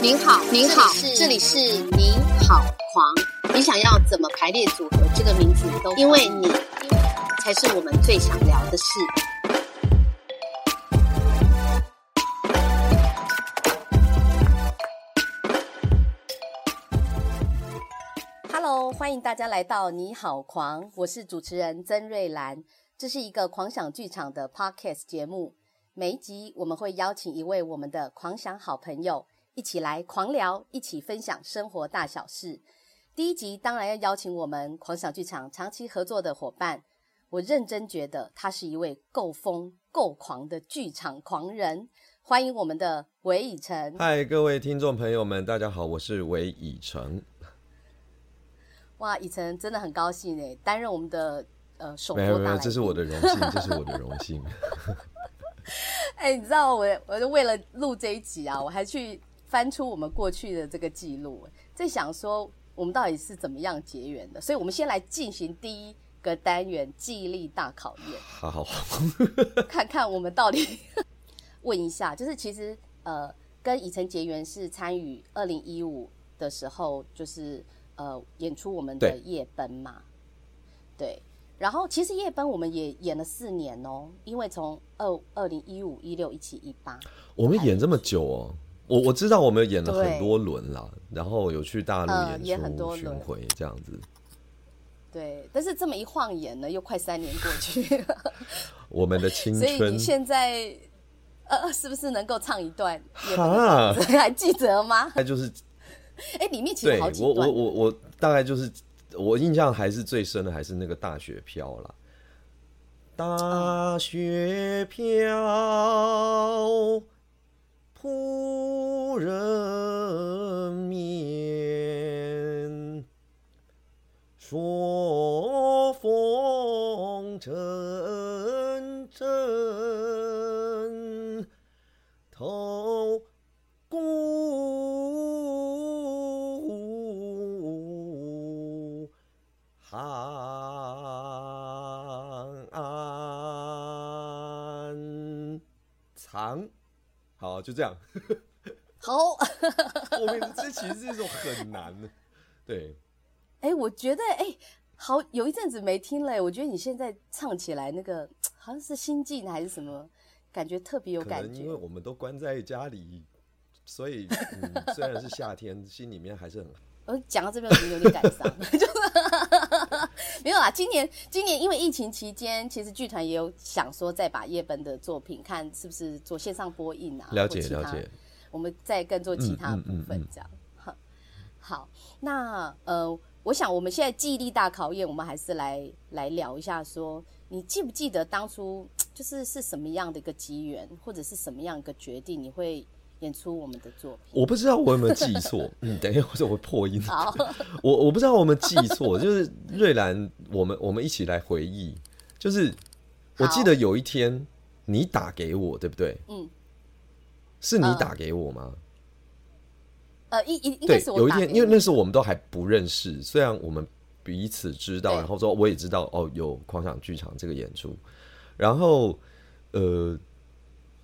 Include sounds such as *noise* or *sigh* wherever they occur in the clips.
您好，您好，这里是你好狂。你想要怎么排列组合这个名字都，因为你才是我们最想聊的事。Hello，欢迎大家来到你好狂，我是主持人曾瑞兰。这是一个狂想剧场的 Podcast 节目，每一集我们会邀请一位我们的狂想好朋友。一起来狂聊，一起分享生活大小事。第一集当然要邀请我们狂想剧场长期合作的伙伴。我认真觉得他是一位够疯、够狂的剧场狂人。欢迎我们的韦以诚。嗨，各位听众朋友们，大家好，我是韦以诚。哇，以诚真的很高兴诶，担任我们的呃首播大这是我的荣幸，这是我的荣幸。*laughs* 哎，你知道我，我就为了录这一集啊，我还去。翻出我们过去的这个记录，在想说我们到底是怎么样结缘的，所以我们先来进行第一个单元记忆力大考验。好好，*laughs* 看看我们到底问一下，就是其实呃，跟以晨结缘是参与二零一五的时候，就是呃演出我们的夜奔嘛。对，然后其实夜奔我们也演了四年哦，因为从二二零一五一六一七一八，我们演这么久哦。我我知道我们演了很多轮了，然后有去大陆演出巡回这样子。对，但是这么一晃眼呢，又快三年过去。*laughs* 我们的青春。*laughs* 所以你现在呃，是不是能够唱一段？哈，*laughs* 还记得吗？那就是，哎，里面其实好几段。我我我我大概就是我印象还是最深的，还是那个大雪飘了。大雪飘。扑人面，说风阵阵，透藏。好，就这样。*laughs* 好，*laughs* 后面这其实是一种很难的，对。哎，我觉得哎，好有一阵子没听了，我觉得你现在唱起来那个好像是心境还是什么，感觉特别有感觉。因为我们都关在家里，所以虽然是夏天，*laughs* 心里面还是很……我讲到这边，我有点感伤，就是没有啦。今年，今年因为疫情期间，其实剧团也有想说再把叶本的作品看是不是做线上播映啊？了解了解。我们再更做其他部分这样。好，那呃，我想我们现在记忆力大考验，我们还是来来聊一下，说你记不记得当初就是是什么样的一个机缘，或者是什么样一个决定，你会？演出我们的作品，我不知道我有没有记错。*laughs* 嗯，等一下，或者我会破音。*laughs* 我我不知道我们记错，就是瑞兰，我们我们一起来回忆。就是我记得有一天你打给我，对不对？嗯，是你打给我吗？呃，一一对，有一天，因为那时候我们都还不认识，虽然我们彼此知道，然后说我也知道哦，有狂想剧场这个演出，然后呃。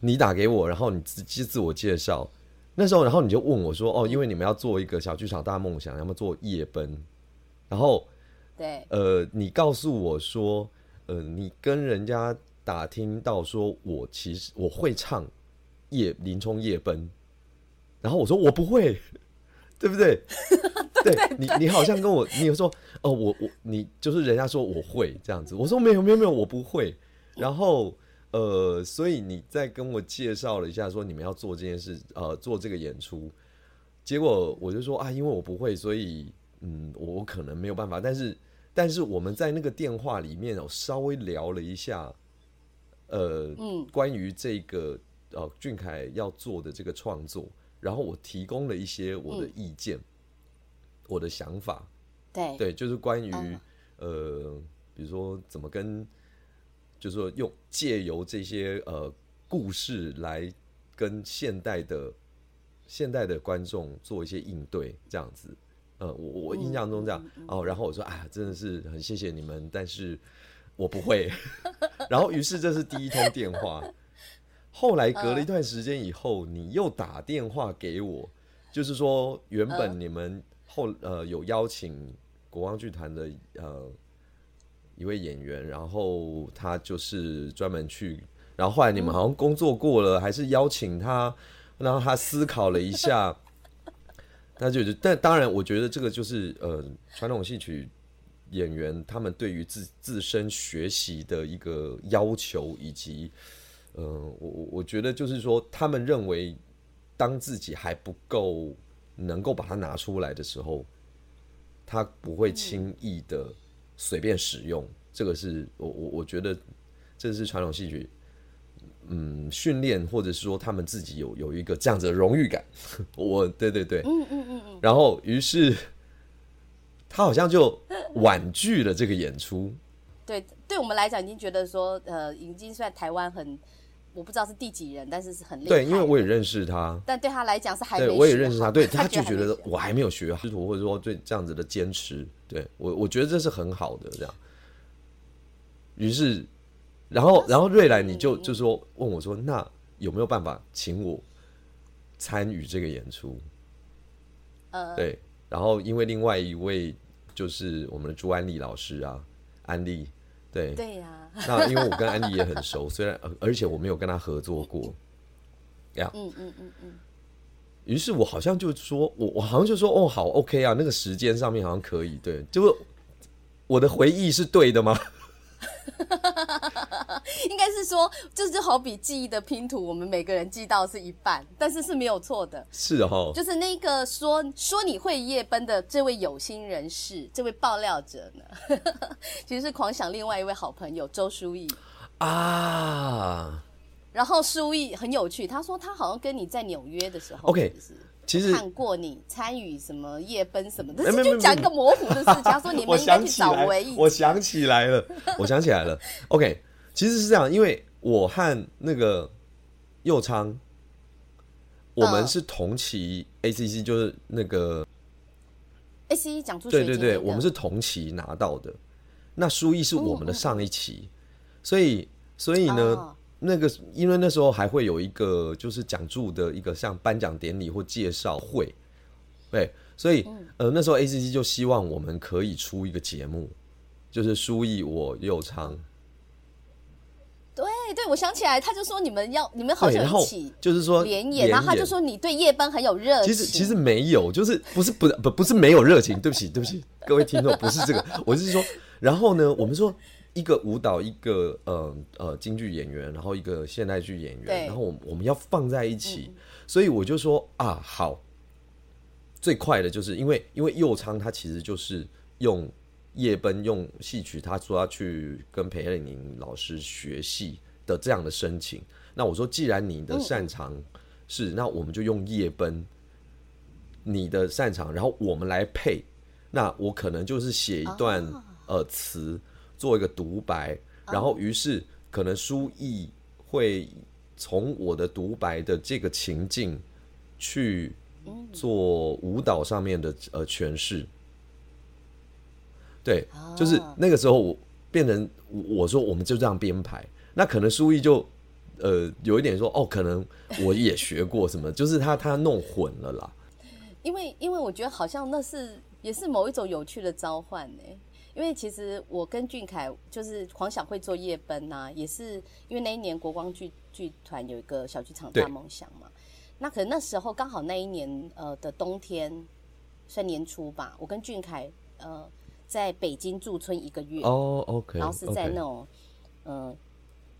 你打给我，然后你自自自我介绍，那时候，然后你就问我说：“哦，因为你们要做一个小剧场大梦想，要么做夜奔。”然后，对，呃，你告诉我说：“呃，你跟人家打听到说我其实我会唱夜林冲夜奔。”然后我说：“我不会，对不对？” *laughs* 对你，你好像跟我，你有说：“哦，我我你就是人家说我会这样子。”我说：“没有没有没有，我不会。”然后。呃，所以你再跟我介绍了一下，说你们要做这件事，呃，做这个演出，结果我就说啊，因为我不会，所以嗯，我可能没有办法。但是，但是我们在那个电话里面，我稍微聊了一下，呃，嗯，关于这个呃俊凯要做的这个创作，然后我提供了一些我的意见，我的想法，对，对，就是关于呃，比如说怎么跟。就是说，用借由这些呃故事来跟现代的现代的观众做一些应对，这样子。呃，我我印象中这样哦。然后我说，哎，真的是很谢谢你们，但是我不会。*laughs* 然后于是这是第一通电话。后来隔了一段时间以后，你又打电话给我，就是说原本你们后呃有邀请国王剧团的呃一位演员，然后他就是专门去，然后后来你们好像工作过了，还是邀请他，然后他思考了一下，*laughs* 那就但当然，我觉得这个就是呃传统戏曲演员他们对于自自身学习的一个要求以及。呃，我我我觉得就是说，他们认为当自己还不够能够把它拿出来的时候，他不会轻易的随便使用。这个是我我我觉得这是传统戏曲，嗯，训练或者是说他们自己有有一个这样子的荣誉感。*laughs* 我对对对，嗯嗯嗯嗯。然后于是他好像就婉拒了这个演出。对，对我们来讲，已经觉得说，呃，已经算台湾很。我不知道是第几人，但是是很厉害。对，因为我也认识他。但对他来讲是还对，我也认识他。对，*laughs* 他就觉得我还没有学师徒，或者说对这样子的坚持，对我我觉得这是很好的这样。于是，然后然后瑞兰你就就说问我说，那有没有办法请我参与这个演出？呃，对。然后因为另外一位就是我们的朱安利老师啊，安利。对。对呀，*laughs* 那因为我跟安迪也很熟，虽然而且我没有跟他合作过，呀，嗯嗯嗯嗯，于是我好像就说，我我好像就说，哦，好，OK 啊，那个时间上面好像可以，对，就是我的回忆是对的吗？*laughs* *laughs* 应该是说，这就好比记忆的拼图，我们每个人记到是一半，但是是没有错的。是哦，就是那个说说你会夜奔的这位有心人士，这位爆料者呢，*laughs* 其实是狂想另外一位好朋友周书义啊。然后书义很有趣，他说他好像跟你在纽约的时候，OK。其实看过你参与什么夜奔什么的，就讲一个模糊的事情。他说你们应该去找回忆。我想起来了，我想起来了。OK，其实是这样，因为我和那个佑昌，我们是同期 ACC，就是那个 ACC 讲出对对对，我们是同期拿到的。那书艺是我们的上一期，所以所以呢。那个，因为那时候还会有一个就是讲座的一个像颁奖典礼或介绍会，对，所以呃那时候 A C C 就希望我们可以出一个节目，就是书艺我又唱，对对，我想起来，他就说你们要你们好像一起就是说连演，然后他就说你对夜班很有热情，其实其实没有，就是不是不不不是没有热情，对不起对不起各位听众，不是这个，我是说，然后呢，我们说。一个舞蹈，一个呃呃京剧演员，然后一个现代剧演员，然后我我们要放在一起，所以我就说啊，好，最快的就是因为因为佑昌他其实就是用夜奔用戏曲，他说要去跟裴艳玲老师学戏的这样的申请，那我说既然你的擅长是，那我们就用夜奔你的擅长，然后我们来配，那我可能就是写一段呃词。做一个独白，然后于是可能书意会从我的独白的这个情境去做舞蹈上面的呃诠释。对，就是那个时候我变成我说我们就这样编排，那可能书艺就呃有一点说哦，可能我也学过什么，*laughs* 就是他他弄混了啦。因为因为我觉得好像那是也是某一种有趣的召唤呢。因为其实我跟俊凯就是狂想会做夜奔呐，也是因为那一年国光剧剧团有一个小剧场大梦想嘛。那可能那时候刚好那一年呃的冬天，算年初吧，我跟俊凯呃在北京驻村一个月哦，OK，然后是在那种嗯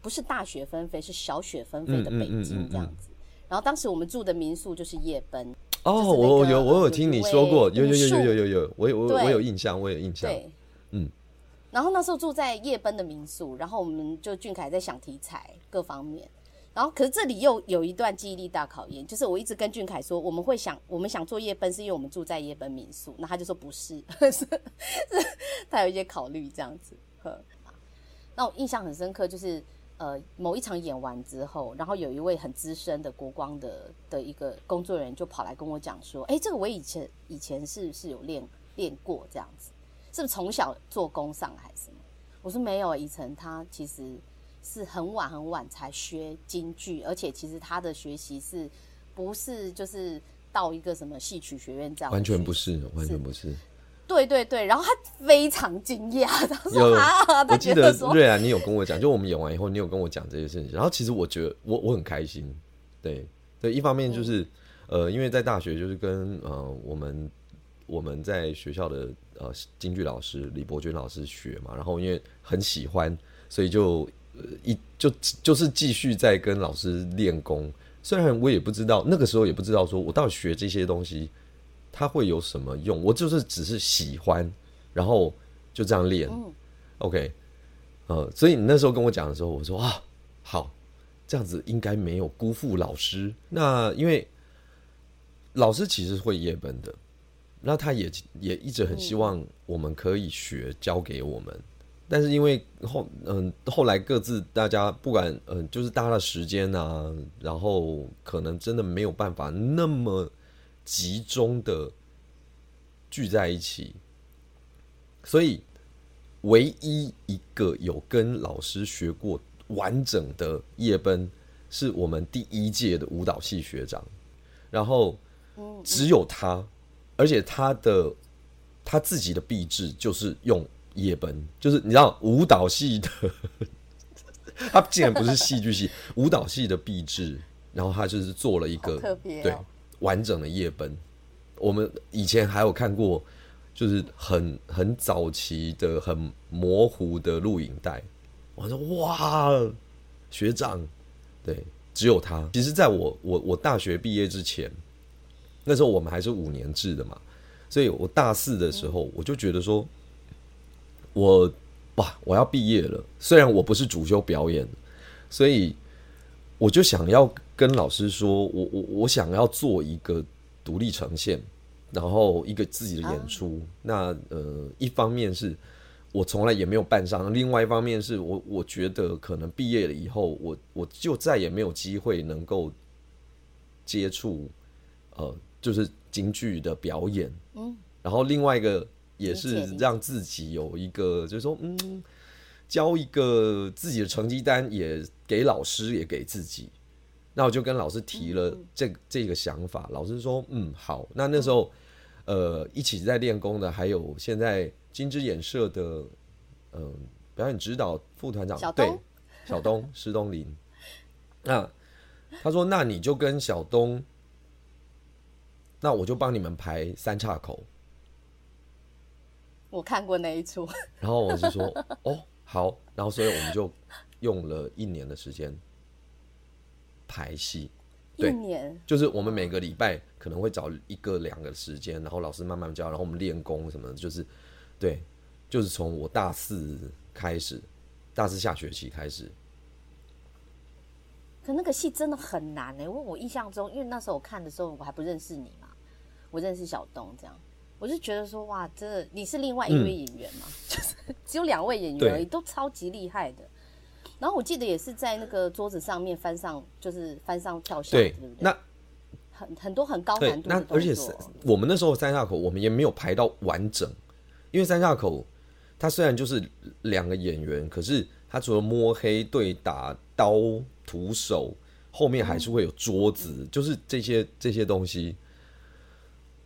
不是大雪纷飞，是小雪纷飞的北京这样子。然后当时我们住的民宿就是夜奔哦，我有我有听你说过，有有有有有有有，我有我我有印象，我有印象。对。嗯，然后那时候住在夜奔的民宿，然后我们就俊凯在想题材各方面，然后可是这里又有一段记忆力大考验，就是我一直跟俊凯说，我们会想我们想做夜奔，是因为我们住在夜奔民宿，那他就说不是，是 *laughs* *laughs* 他有一些考虑这样子。那我印象很深刻，就是呃某一场演完之后，然后有一位很资深的国光的的一个工作人员就跑来跟我讲说，哎，这个我以前以前是是有练练过这样子。是不是从小做工上还是什么？我说没有，以晨他其实是很晚很晚才学京剧，而且其实他的学习是不是就是到一个什么戏曲学院这样？完全不是，完全不是。对对对，然后他非常惊讶，他说有啊，他我记得觉得说瑞然，你有跟我讲，就我们演完以后，你有跟我讲这些事情。然后其实我觉得我我很开心，对对，一方面就是、呃，因为在大学就是跟呃我们我们在学校的呃京剧老师李伯君老师学嘛，然后因为很喜欢，所以就呃一就就是继续在跟老师练功。虽然我也不知道那个时候也不知道说我到底学这些东西它会有什么用，我就是只是喜欢，然后就这样练。OK，呃，所以你那时候跟我讲的时候，我说啊，好，这样子应该没有辜负老师。那因为老师其实会夜奔的，那他也也一直很希望我们可以学，教给我们。但是因为后嗯、后来各自大家不管嗯、就是大家的时间啊，然后可能真的没有办法那么集中的聚在一起，所以唯一一个有跟老师学过完整的夜奔，是我们第一届的舞蹈系学长，然后只有他，而且他的他自己的壁纸就是用夜奔，就是你知道舞蹈系的，*laughs* 他竟然不是戏剧系，舞蹈系的壁纸，然后他就是做了一个特别哦。对完整的夜奔。我们以前还有看过，就是很很早期的、很模糊的录影带。我说哇，学长，对，只有他。其实，在我我我大学毕业之前，那时候我们还是五年制的嘛，所以我大四的时候，我就觉得说，我哇，我要毕业了。虽然我不是主修表演，所以我就想要跟老师说，我我我想要做一个独立呈现，然后一个自己的演出。那呃，一方面是我从来也没有办上，另外一方面是我我觉得可能毕业了以后，我我就再也没有机会能够接触呃，就是京剧的表演。嗯，然后另外一个也是让自己有一个，就是说，嗯，交一个自己的成绩单，也给老师，也给自己。那我就跟老师提了这这个想法，老师说，嗯，好。那那时候，呃，一起在练功的还有现在金枝演社的，嗯、表演指导副团长对小东小东 *laughs* 施东林。那他说，那你就跟小东，那我就帮你们排三岔口。我看过那一出，*laughs* 然后我就说，哦，好。然后所以我们就用了一年的时间排戏。一对。年。就是我们每个礼拜可能会找一个两个时间，然后老师慢慢教，然后我们练功什么的，就是对，就是从我大四开始，大四下学期开始，可那个戏真的很难呢、因为我印象中，因为那时候我看的时候我还不认识你嘛，我认识小东这样，我就觉得说哇，真的你是另外一位演员嘛，*laughs* 就是只有两位演员而已，都超级厉害的。然后我记得也是在那个桌子上面翻上，就是翻上跳下，对对不对？，那很很多很高对难，度的那。而且是我们那时候三下口，我们也没有排到完整，因为三下口它虽然就是两个演员，可是它除了摸黑对打、刀徒手，后面还是会有桌子，就是这些这些东西。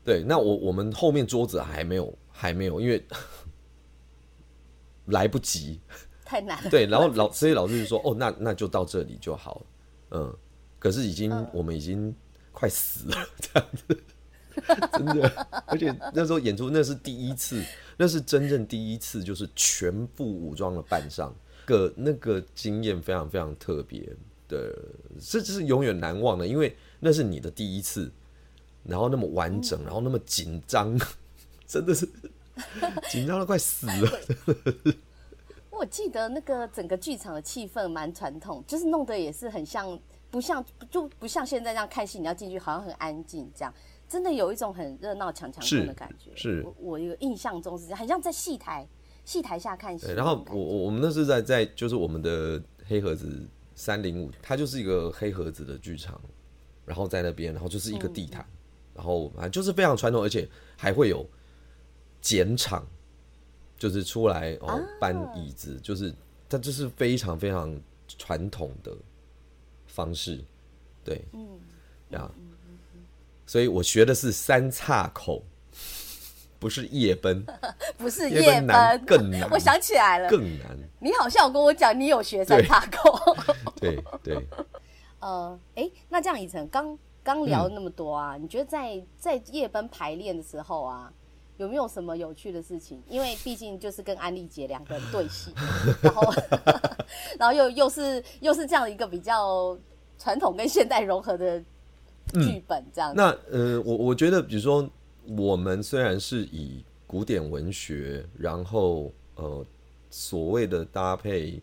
对，那我我们后面桌子还没有还没有，因为 *laughs* 来不及。太难了。对，然后老所以老师就说，哦，那那就到这里就好了，嗯，可是已经、我们已经快死了 *laughs* 这样子，真的，而且那时候演出那是第一次，那是真正第一次，就是全副武装的扮上，个那个经验非常非常特别的，这这是永远难忘的，因为那是你的第一次，然后那么完整，然后那么紧张，*laughs* 真的是紧张的快死了。*laughs* 我记得那个整个剧场的气氛蛮传统，就是弄得也是很像，不像就不像现在这样看戏，你要进去好像很安静这样，真的有一种很热闹抢抢是的感觉。是我我有印象中是这样，很像在戏台戏台下看戏。然后我我我们那是在在就是我们的黑盒子三零五，它就是一个黑盒子的剧场，然后在那边，然后就是一个地毯，然后啊就是非常传统，而且还会有剪场，就是出来哦搬椅子，就是它这是非常非常传统的方式，对，嗯，呀，所以我学的是三岔口，不是夜奔，*laughs* 不是夜奔，更 *laughs* 难，我想起来了，更难，你好像有跟我讲你有学三岔口。对 *laughs* 对，呃，哎，那这样以晨刚刚聊了那么多啊，你觉得在在夜奔排练的时候啊，有没有什么有趣的事情？因为毕竟就是跟安利姐两个人对戏，然后 *laughs* 然后又又是又是这样一个比较传统跟现代融合的剧本，这样子。那呃，我我觉得，比如说，我们虽然是以古典文学，然后呃所谓的搭配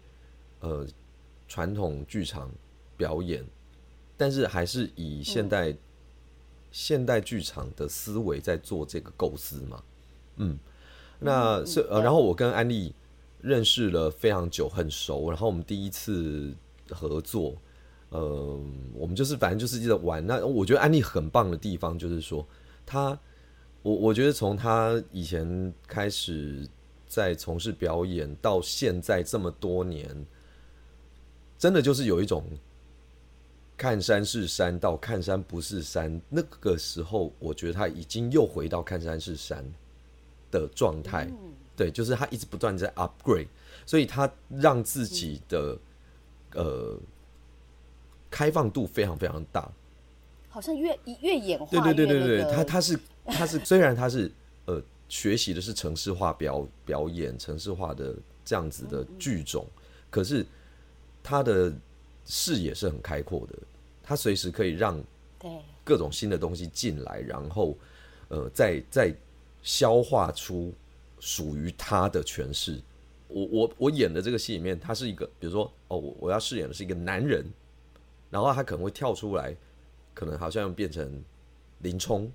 呃传统剧场表演，但是还是以现代、现代剧场的思维在做这个构思嘛。嗯，那是呃，然后我跟安利认识了非常久，很熟，然后我们第一次合作。呃，我们就是反正就是一直玩。那我觉得安利很棒的地方就是说，他，我我觉得从他以前开始在从事表演到现在这么多年，真的就是有一种看山是山到看山不是山。那个时候，我觉得他已经又回到看山是山的状态。嗯对，就是他一直不断在 upgrade，所以他让自己的、呃开放度非常非常大。好像越越演化对对对对对，那个他他是他是虽然他是呃学习的是城市化表表演、城市化的这样子的剧种，可是他的视野是很开阔的，他随时可以让对各种新的东西进来，然后呃再再消化出属于他的诠释。我我我演的这个戏里面，他是一个，比如说哦，我我要饰演的是一个男人，然后他可能会跳出来，可能好像变成林冲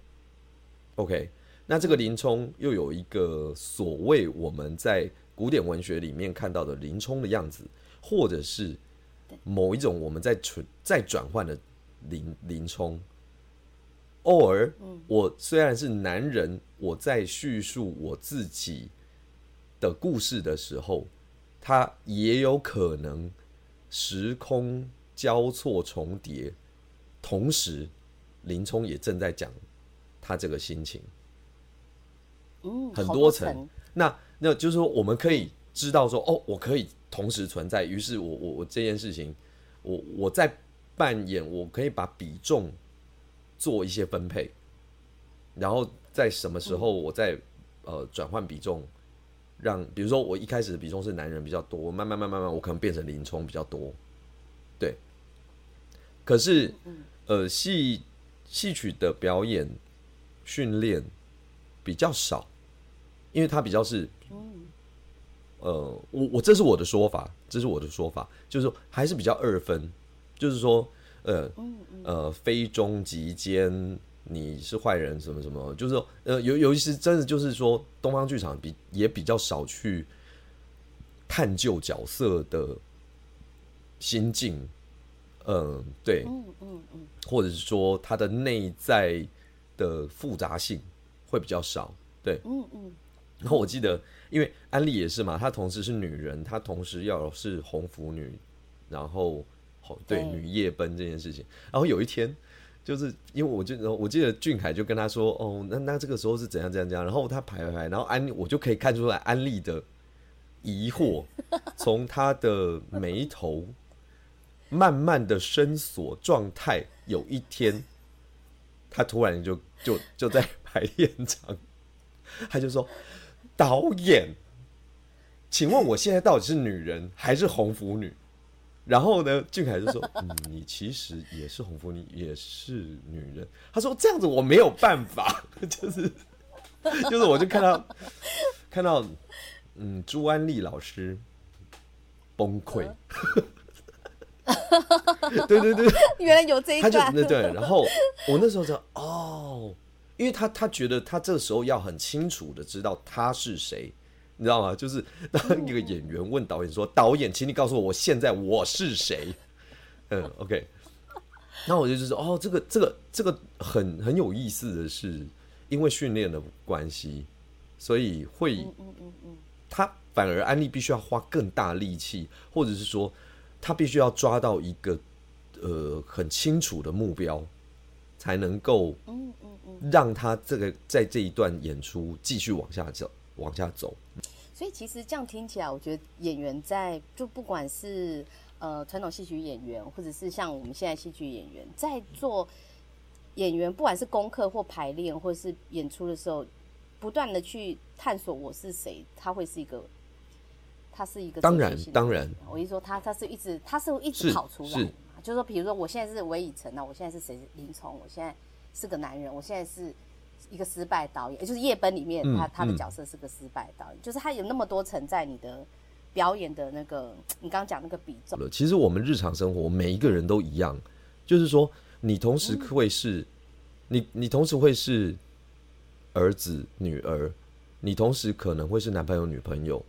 ，OK，那这个林冲又有一个所谓我们在古典文学里面看到的林冲的样子，或者是某一种我们在存在转换的林林冲。偶尔，我虽然是男人，我在叙述我自己的故事的时候，他也有可能时空交错重叠，同时林冲也正在讲他这个心情，嗯，很好多层。那那就是说，我们可以知道说，哦，我可以同时存在。于是我我我这件事情，我我在扮演，我可以把比重做一些分配，然后在什么时候我再、呃转换比重，让比如说我一开始的比重是男人比较多，慢慢慢慢慢，我可能变成林冲比较多，对。可是呃戏戏曲的表演训练比较少，因为它比较是，呃，我我这是我的说法，这是我的说法，就是说还是比较二分，就是说，呃，呃，非中即奸，你是坏人，什么什么，就是说，呃，尤尤其是真的就是说，东方剧场比也比较少去探究角色的心境，嗯、对，嗯嗯嗯，或者是说他的内在的复杂性会比较少，对，嗯嗯，然后我记得，因为安利也是嘛，她同时是女人，她同时要是红拂女，然后红对对女夜奔这件事情。然后有一天，就是因为我就我记得俊凯就跟他说，哦，那那这个时候是怎样怎样怎样，然后他排排排，然后安我就可以看出来安利的疑惑，*laughs* 从他的眉头慢慢的深锁状态，有一天，他突然就就就在 *laughs* 排练场，他就说。导演，请问我现在到底是女人还是红拂女？然后呢，俊凯就说：“ *laughs* 嗯，你其实也是红拂女，也是女人。”他说：“这样子我没有办法，就 *laughs* 是就是，我就看到看到嗯，朱安丽老师崩溃。对对 *laughs* 对，原来有这一他就段，对对，然后我那时候就哦，因为他他觉得他这时候要很清楚的知道他是谁，你知道吗？就是当一个演员问导演说：“导演，请你告诉我，我现在我是谁？” *laughs* 嗯，OK。那我就就是哦，这个这个这个很很有意思的是，因为训练的关系，所以会他反而安利必须要花更大力气，或者是说他必须要抓到一个呃很清楚的目标，才能够嗯嗯嗯。让他这个在这一段演出继续往下走，往下走。所以其实这样听起来，我觉得演员在就不管是呃传统戏曲演员，或者是像我们现在戏剧演员，在做演员，不管是功课或排练，或者是演出的时候，不断的去探索我是谁，他会是一个，他是一个当然当然我一说他他是一直他是一直跑出来就是说比如说我现在是韦以诚那我现在是谁？林冲，我现在是个男人，我现在是一个失败导演，也就是《夜奔》里面嗯他他的嗯角色是个失败导演，就是他有那么多层在你的表演的那个你刚刚讲那个比重，了。其实我们日常生活每一个人都一样，就是说你同时会是，你你同时会是儿子、女儿，你同时可能会是男朋友、女朋友，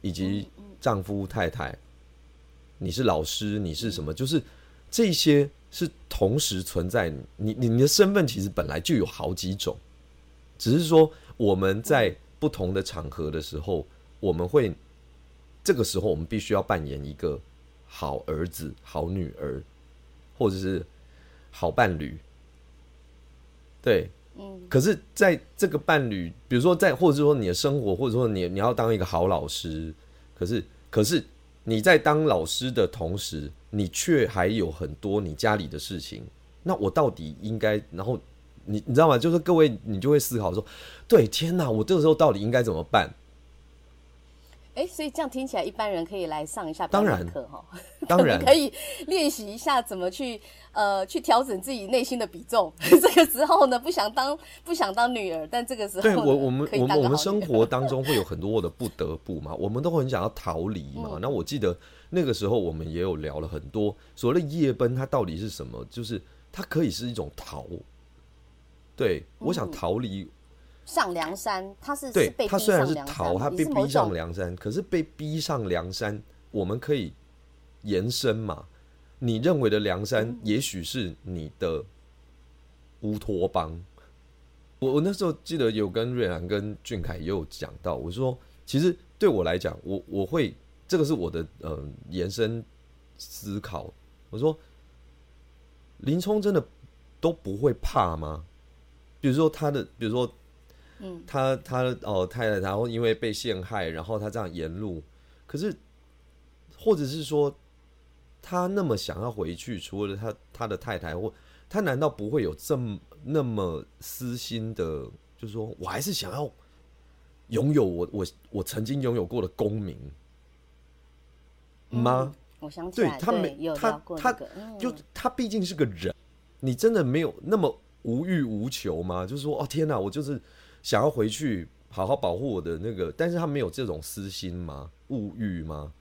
以及丈夫、太太，你是老师，你是什么？就是这些是同时存在你，你你你的身份其实本来就有好几种，只是说我们在不同的场合的时候，我们会这个时候我们必须要扮演一个好儿子、好女儿，或者是好伴侣。对，嗯，可是在这个伴侣，比如说在，或者说你的生活，或者说你你要当一个好老师，可是可是你在当老师的同时，你却还有很多你家里的事情，那我到底应该，然后你你知道吗？就是各位，你就会思考说，对，天哪，我这个时候到底应该怎么办？哎，所以这样听起来，一般人可以来上一下当然表演课哈，当然 *laughs* 可以练习一下怎么去呃去调整自己内心的比重。*laughs* 这个时候呢，不想当不想当女儿，但这个时候对我，我们我们我们生活当中会有很多的不得不嘛，我们都很想要逃离嘛。嗯那我记得那个时候我们也有聊了很多所谓的夜奔，它到底是什么？就是它可以是一种逃。对，我想嗯逃离。上梁山，他是对他虽然是逃，他被逼上梁山，可是被逼上梁山，我们可以延伸嘛？你认为的梁山，嗯也许是你的乌托邦。我我那时候记得有跟瑞兰跟俊凯也有讲到，我说其实对我来讲，我我会这个是我的呃延伸思考。我说林冲真的都不会怕吗？比如说他的，比如说他他哦太太，然后因为被陷害，然后他这样沿路，可是或者是说他那么想要回去，除了他他的太太或他难道不会有这么那么私心的，就是说我还是想要拥有我我我曾经拥有过的功名吗？我想，对他没有他他，就他毕竟是个人，你真的没有那么无欲无求吗？就是说，哦天哪，我就是想要回去好好保护我的那个，但是他没有这种私心吗？物欲吗？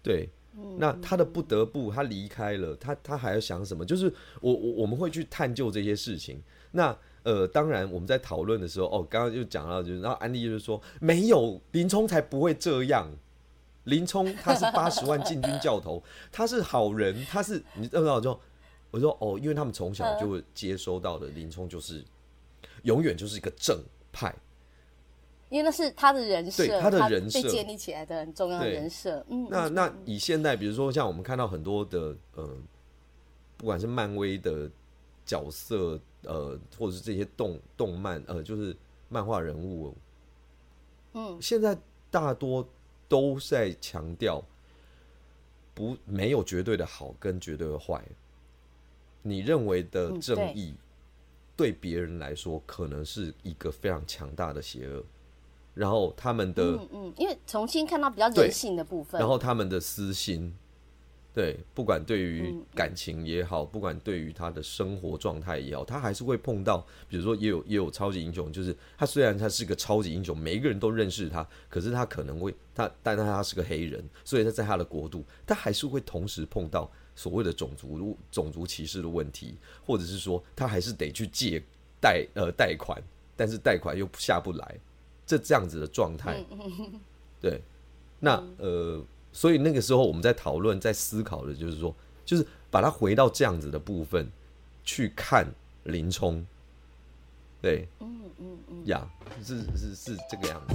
对，嗯那他的不得不，他离开了，他他还要想什么？就是我我我们会去探究这些事情。那呃，当然我们在讨论的时候，哦，刚刚就讲到，就是然后安利就是说，没有林冲才不会这样。林冲他是 *laughs* 八十万禁军教头，他是好人，他是你知道就我说哦，因为他们从小就会接收到的林冲就是永远就是一个正派，因为那是他的人设，对他的人设。被建立起来的很重要的人设。嗯，嗯那那以现在，比如说像我们看到很多的呃，不管是漫威的角色，呃，或者是这些动动漫，呃，就是漫画人物，嗯，现在大多都在强调不没有绝对的好跟绝对的坏。你认为的正义，对别人来说可能是一个非常强大的邪恶，然后他们的。嗯嗯，因为重新看到比较人性的部分，然后他们的私心，对，不管对于嗯感情也好，不管对于他的生活状态也好，他还是会碰到，比如说也有也有超级英雄，就是他虽然他是个超级英雄，每一个人都认识他，可是他可能会他，但他他是个黑人，所以他在他的国度，他还是会同时碰到所谓的种族种族歧视的问题，或者是说他还是得去借贷呃贷款，但是贷款又下不来，这这样子的状态，对，那呃，所以那个时候我们在讨论、在思考的，就是说，就是把它回到这样子的部分去看林冲，对，嗯嗯嗯，呀，是是是这个样子。